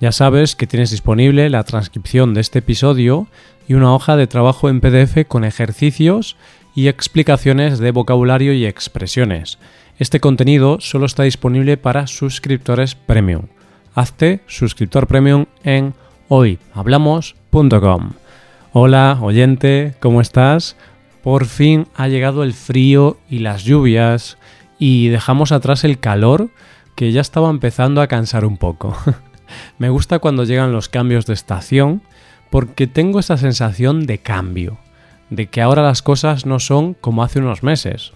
ya sabes que tienes disponible la transcripción de este episodio y una hoja de trabajo en PDF con ejercicios y explicaciones de vocabulario y expresiones. Este contenido solo está disponible para suscriptores premium. Hazte suscriptor premium en hoyhablamos.com. Hola, oyente, ¿cómo estás? Por fin ha llegado el frío y las lluvias y dejamos atrás el calor que ya estaba empezando a cansar un poco. Me gusta cuando llegan los cambios de estación porque tengo esa sensación de cambio, de que ahora las cosas no son como hace unos meses.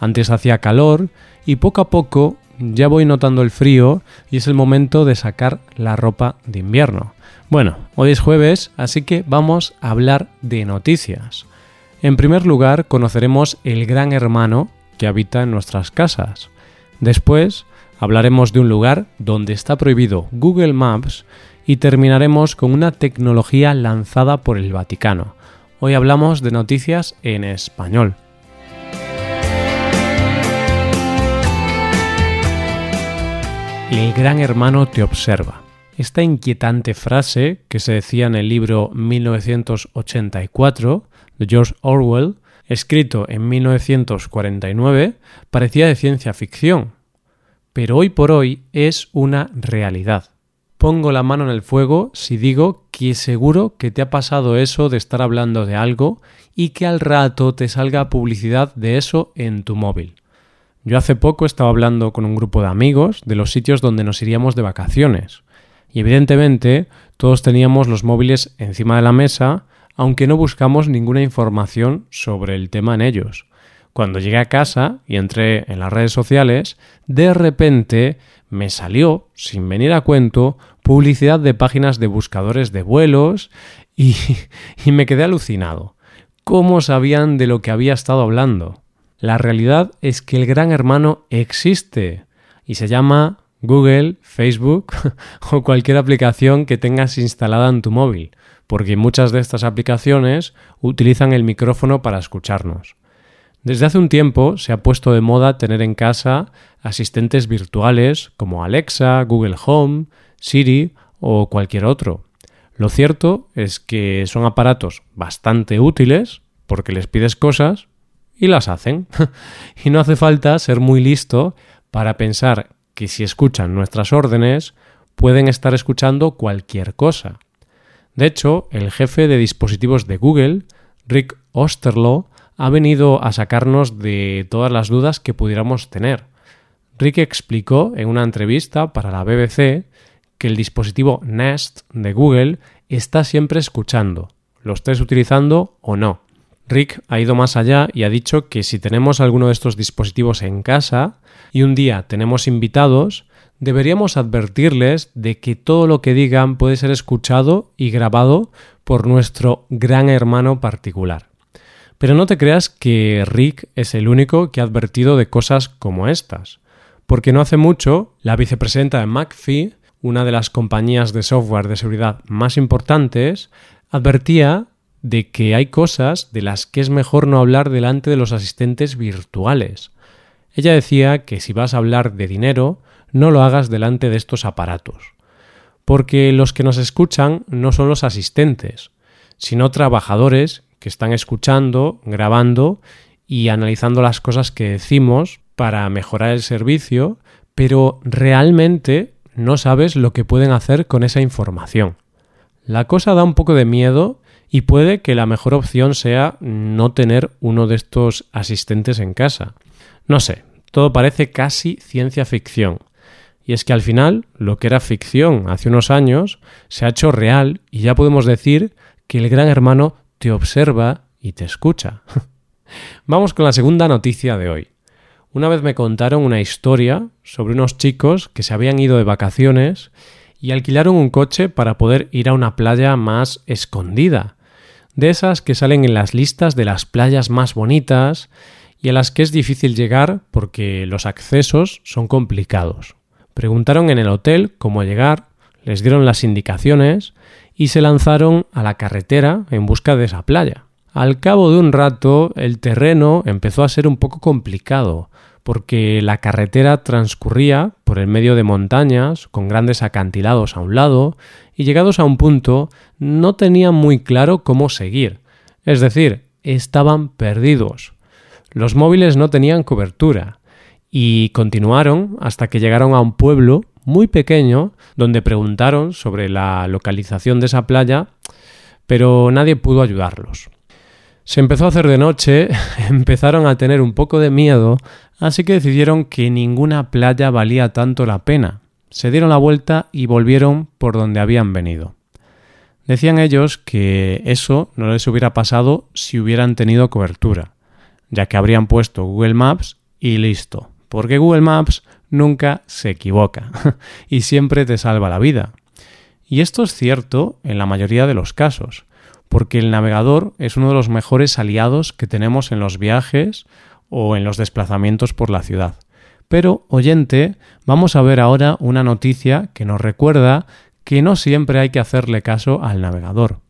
Antes hacía calor y poco a poco ya voy notando el frío y es el momento de sacar la ropa de invierno. Bueno, hoy es jueves, así que vamos a hablar de noticias. En primer lugar, conoceremos el gran hermano que habita en nuestras casas. Después, Hablaremos de un lugar donde está prohibido Google Maps y terminaremos con una tecnología lanzada por el Vaticano. Hoy hablamos de noticias en español. El gran hermano te observa. Esta inquietante frase, que se decía en el libro 1984 de George Orwell, escrito en 1949, parecía de ciencia ficción, pero hoy por hoy es una realidad. Pongo la mano en el fuego si digo que seguro que te ha pasado eso de estar hablando de algo y que al rato te salga publicidad de eso en tu móvil. Yo hace poco estaba hablando con un grupo de amigos de los sitios donde nos iríamos de vacaciones. Y evidentemente todos teníamos los móviles encima de la mesa, aunque no buscamos ninguna información sobre el tema en ellos. Cuando llegué a casa y entré en las redes sociales, de repente me salió, sin venir a cuento, publicidad de páginas de buscadores de vuelos y, me quedé alucinado. ¿Cómo sabían de lo que había estado hablando? La realidad es que el gran hermano existe y se llama Google, Facebook o cualquier aplicación que tengas instalada en tu móvil, porque muchas de estas aplicaciones utilizan el micrófono para escucharnos. Desde hace un tiempo se ha puesto de moda tener en casa asistentes virtuales como Alexa, Google Home, Siri o cualquier otro. Lo cierto es que son aparatos bastante útiles porque les pides cosas y las hacen. y no hace falta ser muy listo para pensar que si escuchan nuestras órdenes pueden estar escuchando cualquier cosa. De hecho, el jefe de dispositivos de Google, Rick Osterloh, ha venido a sacarnos de todas las dudas que pudiéramos tener. Rick explicó en una entrevista para la BBC que el dispositivo Nest de Google está siempre escuchando, lo estés utilizando o no. Rick ha ido más allá y ha dicho que si tenemos alguno de estos dispositivos en casa y un día tenemos invitados, deberíamos advertirles de que todo lo que digan puede ser escuchado y grabado por nuestro gran hermano particular. Pero no te creas que Rick es el único que ha advertido de cosas como estas, porque no hace mucho la vicepresidenta de McAfee, una de las compañías de software de seguridad más importantes, advertía de que hay cosas de las que es mejor no hablar delante de los asistentes virtuales. Ella decía que si vas a hablar de dinero, no lo hagas delante de estos aparatos, porque los que nos escuchan no son los asistentes, sino trabajadores que están escuchando, grabando y analizando las cosas que decimos para mejorar el servicio, pero realmente no sabes lo que pueden hacer con esa información. La cosa da un poco de miedo y puede que la mejor opción sea no tener uno de estos asistentes en casa. No sé, todo parece casi ciencia ficción. Y es que al final, lo que era ficción hace unos años se ha hecho real y ya podemos decir que el gran hermano te observa y te escucha. Vamos con la segunda noticia de hoy. Una vez me contaron una historia sobre unos chicos que se habían ido de vacaciones y alquilaron un coche para poder ir a una playa más escondida. de esas que salen en las listas de las playas más bonitas y a las que es difícil llegar porque los accesos son complicados. Preguntaron en el hotel cómo llegar, les dieron las indicaciones y se lanzaron a la carretera en busca de esa playa. Al cabo de un rato el terreno empezó a ser un poco complicado, porque la carretera transcurría por el medio de montañas, con grandes acantilados a un lado, y llegados a un punto no tenían muy claro cómo seguir. Es decir, estaban perdidos. Los móviles no tenían cobertura, y continuaron hasta que llegaron a un pueblo muy pequeño donde preguntaron sobre la localización de esa playa, pero nadie pudo ayudarlos. Se empezó a hacer de noche, empezaron a tener un poco de miedo, así que decidieron que ninguna playa valía tanto la pena. Se dieron la vuelta y volvieron por donde habían venido. Decían ellos que eso no les hubiera pasado si hubieran tenido cobertura, ya que habrían puesto Google Maps y listo, porque Google Maps nunca se equivoca y siempre te salva la vida. Y esto es cierto en la mayoría de los casos porque el navegador es uno de los mejores aliados que tenemos en los viajes o en los desplazamientos por la ciudad. Pero, oyente, vamos a ver ahora una noticia que nos recuerda que no siempre hay que hacerle caso al navegador.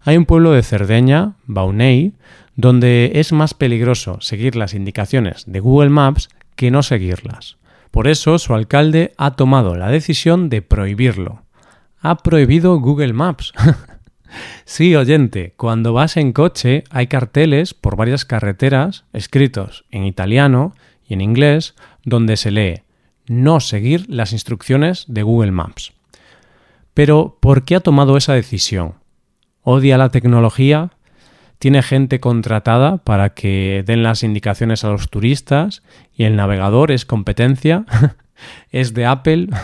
Hay un pueblo de Cerdeña, Bauney, donde es más peligroso seguir las indicaciones de Google Maps que no seguirlas. Por eso su alcalde ha tomado la decisión de prohibirlo. Ha prohibido Google Maps. Sí, oyente, cuando vas en coche hay carteles por varias carreteras escritos en italiano y en inglés donde se lee no seguir las instrucciones de Google Maps. Pero, ¿por qué ha tomado esa decisión? ¿Odia la tecnología? ¿Tiene gente contratada para que den las indicaciones a los turistas y el navegador es competencia? ¿Es de Apple?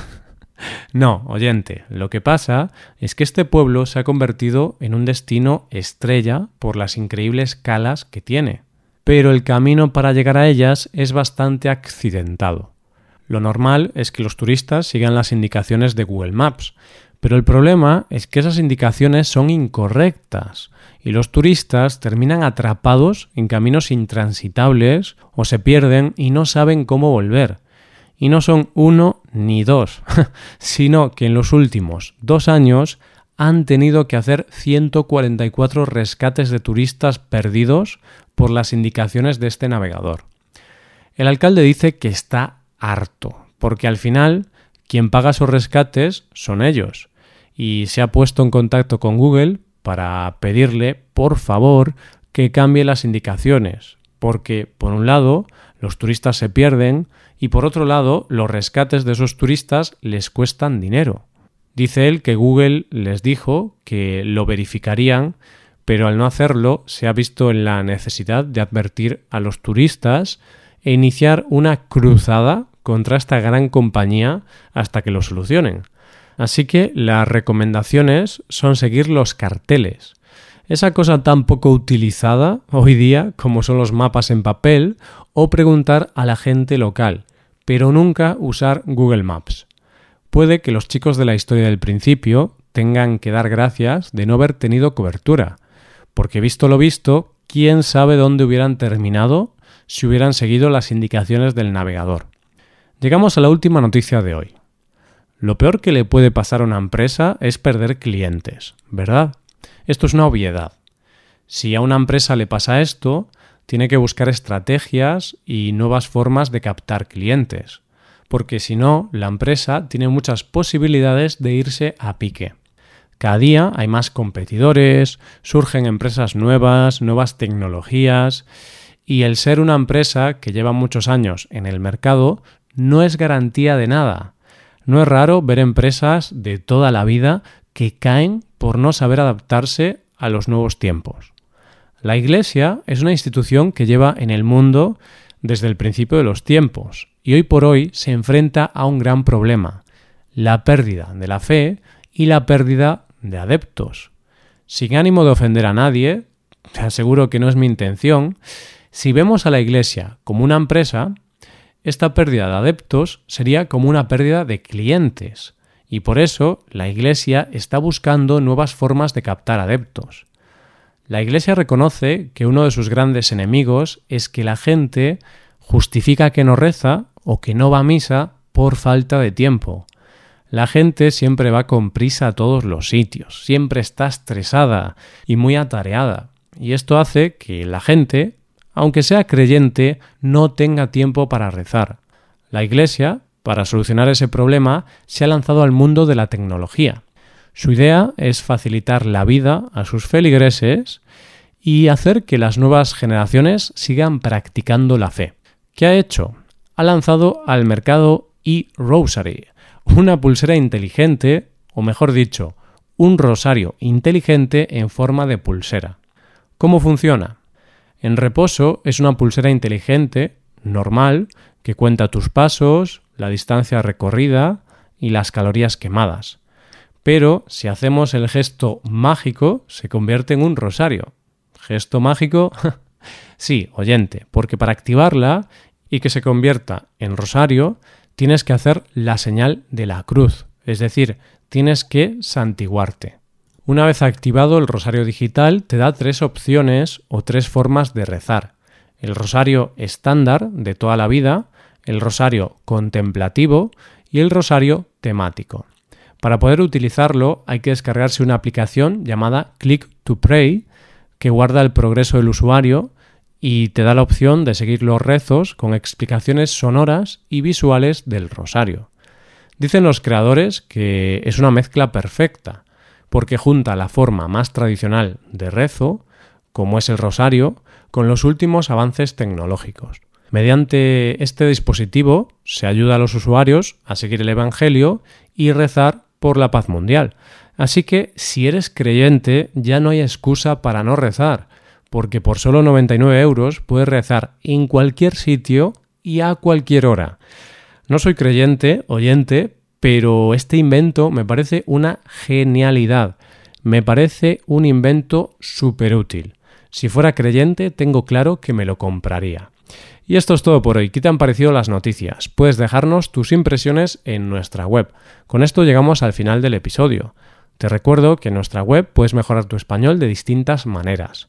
No, oyente, lo que pasa es que este pueblo se ha convertido en un destino estrella por las increíbles calas que tiene, pero el camino para llegar a ellas es bastante accidentado. Lo normal es que los turistas sigan las indicaciones de Google Maps, pero el problema es que esas indicaciones son incorrectas y los turistas terminan atrapados en caminos intransitables o se pierden y no saben cómo volver. Y no son uno ni dos, sino que en los últimos dos años han tenido que hacer 144 rescates de turistas perdidos por las indicaciones de este navegador. El alcalde dice que está harto, porque al final quien paga esos rescates son ellos, y se ha puesto en contacto con Google para pedirle, por favor, que cambie las indicaciones, porque, por un lado, los turistas se pierden y por otro lado, los rescates de esos turistas les cuestan dinero. Dice él que Google les dijo que lo verificarían, pero al no hacerlo se ha visto en la necesidad de advertir a los turistas e iniciar una cruzada contra esta gran compañía hasta que lo solucionen. Así que las recomendaciones son seguir los carteles, esa cosa tan poco utilizada hoy día como son los mapas en papel o preguntar a la gente local, pero nunca usar Google Maps. Puede que los chicos de la historia del principio tengan que dar gracias de no haber tenido cobertura, porque visto lo visto, quién sabe dónde hubieran terminado si hubieran seguido las indicaciones del navegador. Llegamos a la última noticia de hoy. Lo peor que le puede pasar a una empresa es perder clientes, ¿verdad? Esto es una obviedad. Si a una empresa le pasa esto, tiene que buscar estrategias y nuevas formas de captar clientes, porque si no, la empresa tiene muchas posibilidades de irse a pique. Cada día hay más competidores, surgen empresas nuevas, nuevas tecnologías, y el ser una empresa que lleva muchos años en el mercado no es garantía de nada. No es raro ver empresas de toda la vida que caen por no saber adaptarse a los nuevos tiempos. La Iglesia es una institución que lleva en el mundo desde el principio de los tiempos y hoy por hoy se enfrenta a un gran problema, la pérdida de la fe y la pérdida de adeptos. Sin ánimo de ofender a nadie, te aseguro que no es mi intención, si vemos a la Iglesia como una empresa, esta pérdida de adeptos sería como una pérdida de clientes, y por eso la Iglesia está buscando nuevas formas de captar adeptos. La Iglesia reconoce que uno de sus grandes enemigos es que la gente justifica que no reza o que no va a misa por falta de tiempo. La gente siempre va con prisa a todos los sitios, siempre está estresada y muy atareada, y esto hace que la gente, aunque sea creyente, no tenga tiempo para rezar. La Iglesia, para solucionar ese problema, se ha lanzado al mundo de la tecnología. Su idea es facilitar la vida a sus feligreses y hacer que las nuevas generaciones sigan practicando la fe. ¿Qué ha hecho? Ha lanzado al mercado e-Rosary, una pulsera inteligente, o mejor dicho, un rosario inteligente en forma de pulsera. ¿Cómo funciona? En reposo es una pulsera inteligente, normal, que cuenta tus pasos, la distancia recorrida y las calorías quemadas. Pero si hacemos el gesto mágico, se convierte en un rosario. ¿Gesto mágico? sí, oyente, porque para activarla y que se convierta en rosario, tienes que hacer la señal de la cruz, es decir, tienes que santiguarte. Una vez activado el rosario digital, te da tres opciones o tres formas de rezar. El rosario estándar de toda la vida, el rosario contemplativo y el rosario temático. Para poder utilizarlo hay que descargarse una aplicación llamada Click to Pray que guarda el progreso del usuario y te da la opción de seguir los rezos con explicaciones sonoras y visuales del rosario. Dicen los creadores que es una mezcla perfecta, porque junta la forma más tradicional de rezo, como es el rosario, con los últimos avances tecnológicos. Mediante este dispositivo se ayuda a los usuarios a seguir el Evangelio y rezar por la paz mundial. Así que si eres creyente ya no hay excusa para no rezar, porque por solo 99 euros puedes rezar en cualquier sitio y a cualquier hora. No soy creyente, oyente, pero este invento me parece una genialidad. Me parece un invento súper útil. Si fuera creyente, tengo claro que me lo compraría. Y esto es todo por hoy. ¿Qué te han parecido las noticias? Puedes dejarnos tus impresiones en nuestra web. Con esto llegamos al final del episodio. Te recuerdo que en nuestra web puedes mejorar tu español de distintas maneras.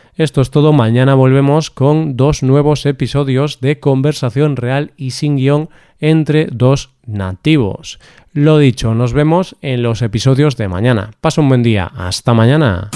Esto es todo, mañana volvemos con dos nuevos episodios de conversación real y sin guion entre dos nativos. Lo dicho, nos vemos en los episodios de mañana. Pasa un buen día, hasta mañana.